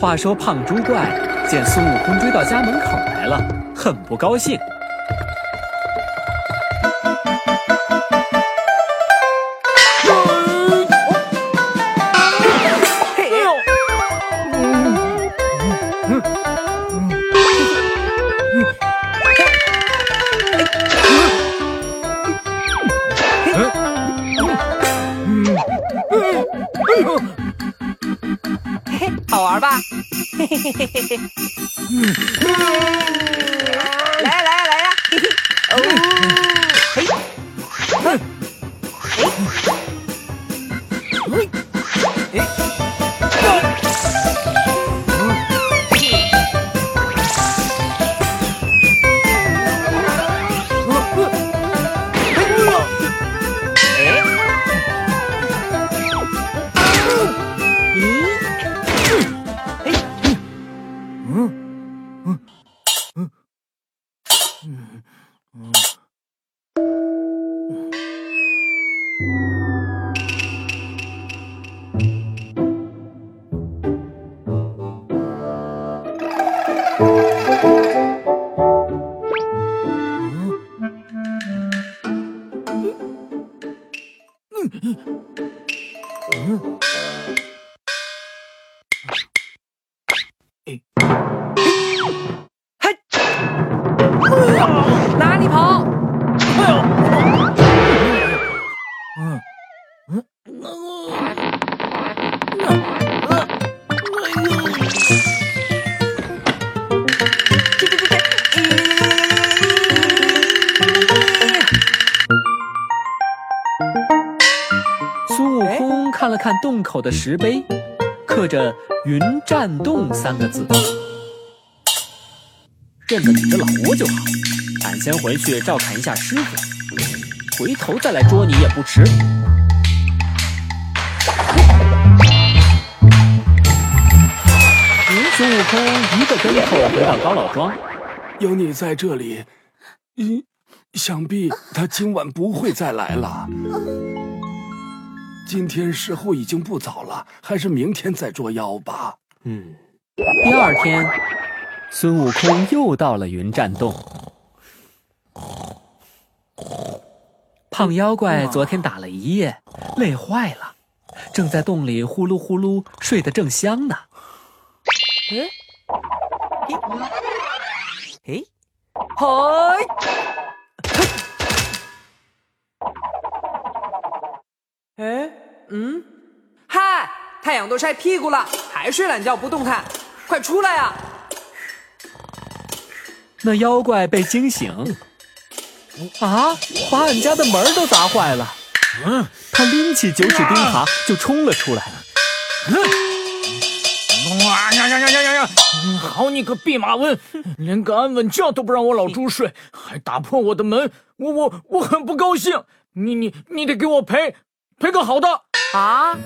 话说胖猪怪见孙悟空追到家门口来了，很不高兴。好玩吧？嘿嘿嘿嘿嘿嘿！来来嗯嗯嗯嗯嗯看了看洞口的石碑，刻着“云栈洞”三个字，认得你的老窝就好。俺先回去照看一下师傅，回头再来捉你也不迟。孙悟空一个跟头回到高老庄，有你在这里，嗯，想必他今晚不会再来了。今天时候已经不早了，还是明天再捉妖吧。嗯，第二天，孙悟空又到了云栈洞。胖妖怪昨天打了一夜，累坏了，正在洞里呼噜呼噜睡得正香呢。哎，嘿，嘿，哎，嗯，嗨，太阳都晒屁股了，还睡懒觉不动弹，快出来呀！那妖怪被惊醒，啊，把俺家的门都砸坏了。嗯，他拎起九齿钉耙就冲了出来。嗯哇呀呀呀呀呀呀！好你个弼马温，连个安稳觉都不让我老猪睡，还打破我的门，我我我很不高兴。你你你得给我赔赔个好的啊！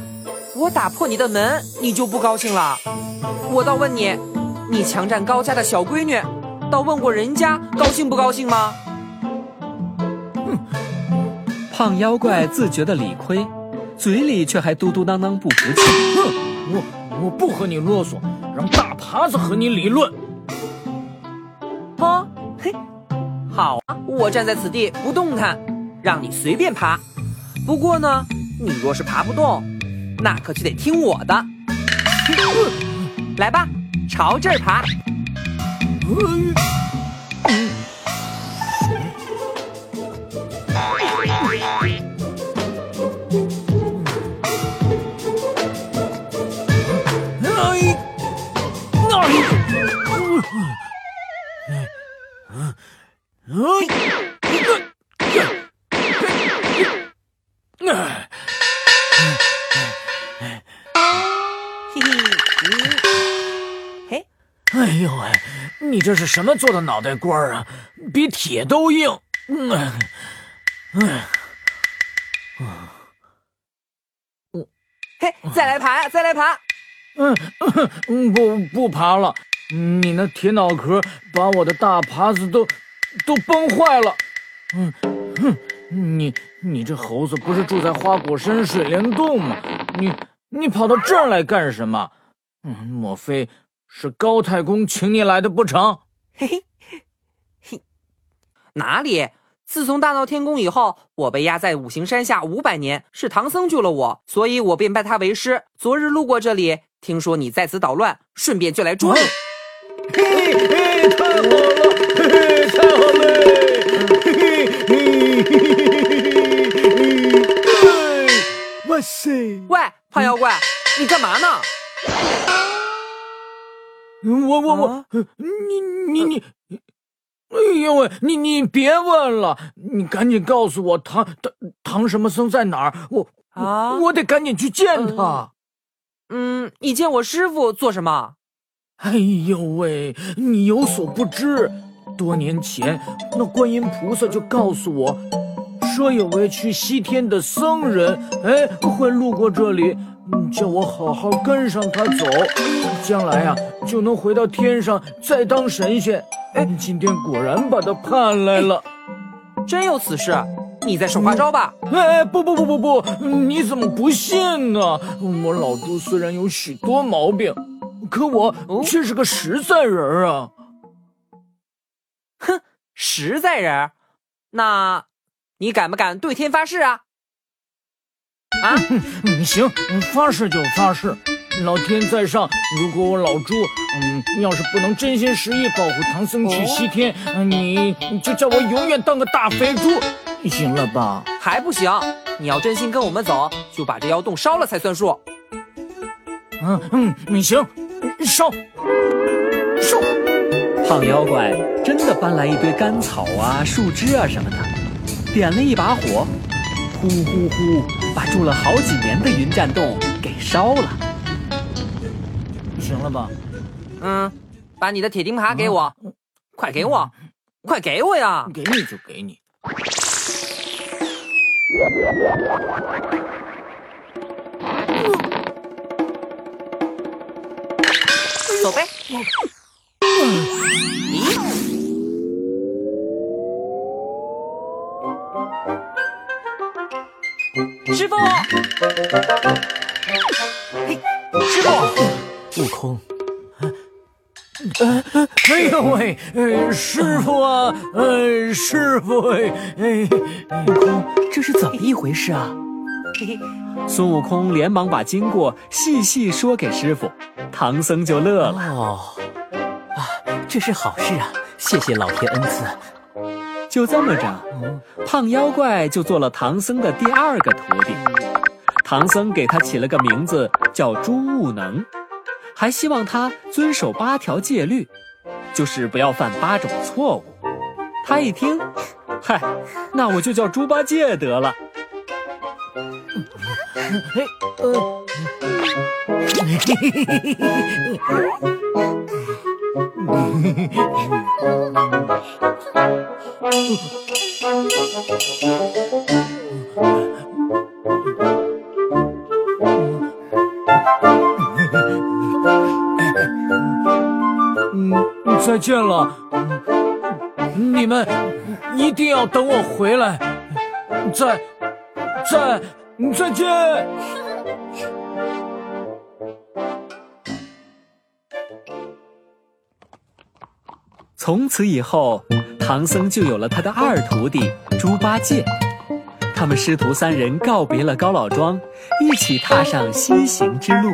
我打破你的门，你就不高兴了？我倒问你，你强占高家的小闺女，倒问过人家高兴不高兴吗？哼胖妖怪自觉的理亏，嘴里却还嘟嘟囔囔不服气。哼，我我不和你啰嗦，让大耙子和你理论。哦，嘿，好啊，我站在此地不动弹，让你随便爬。不过呢，你若是爬不动，那可就得听我的。来吧，朝这儿爬。嘿 哎呦喂，你这是什么做的脑袋瓜啊？比铁都硬。嗯，哎，嘿，再来爬呀，再来爬。嗯嗯，不不爬了。你那铁脑壳把我的大耙子都都崩坏了。嗯哼，你你这猴子不是住在花果山水帘洞吗？你你跑到这儿来干什么？嗯，莫非是高太公请你来的不成？嘿嘿嘿，哪里？自从大闹天宫以后，我被压在五行山下五百年，是唐僧救了我，所以我便拜他为师。昨日路过这里，听说你在此捣乱，顺便就来捉你。嘿嘿，太好了，嘿嘿，太好了，嘿嘿嘿嘿嘿，哇塞！喂，胖妖怪，你干嘛呢？我我我，你你你，哎呦喂，你你别问了，你赶紧告诉我唐唐唐什么僧在哪儿，我啊，我得赶紧去见他。嗯，你见我师傅做什么？哎呦喂，你有所不知，多年前那观音菩萨就告诉我，说有位去西天的僧人，哎，会路过这里。叫我好好跟上他走，将来啊就能回到天上再当神仙。哎，今天果然把他盼来了，真有此事？你在耍花招吧？哎，不不不不不，你怎么不信呢？我老朱虽然有许多毛病，可我却是个实在人啊。哼，实在人？那，你敢不敢对天发誓啊？啊，行，发誓就发誓。老天在上，如果我老朱，嗯，要是不能真心实意保护唐僧去西天，你就叫我永远当个大肥猪，行了吧？还不行，你要真心跟我们走，就把这妖洞烧了才算数。嗯嗯，你行，烧烧。胖妖怪真的搬来一堆干草啊、树枝啊什么的，点了一把火。呼呼呼！把住了好几年的云栈洞给烧了，行了吧？嗯，把你的铁钉耙给我，快给我，快给我呀！给你就给你。走呗。师傅，师傅，悟空，哎呦喂，师傅啊，呃，师傅，哎，悟空，这是怎么一回事啊？孙悟空连忙把经过细细说给师傅，唐僧就乐了。哦，啊，这是好事啊，谢谢老天恩赐。就这么着，胖妖怪就做了唐僧的第二个徒弟。唐僧给他起了个名字叫朱悟能，还希望他遵守八条戒律，就是不要犯八种错误。他一听，嗨，那我就叫猪八戒得了。嘿，呃，嘿嘿嘿嘿嘿嘿。嗯，再见了，你们一定要等我回来。再再再见。从此以后，唐僧就有了他的二徒弟猪八戒。他们师徒三人告别了高老庄，一起踏上西行之路。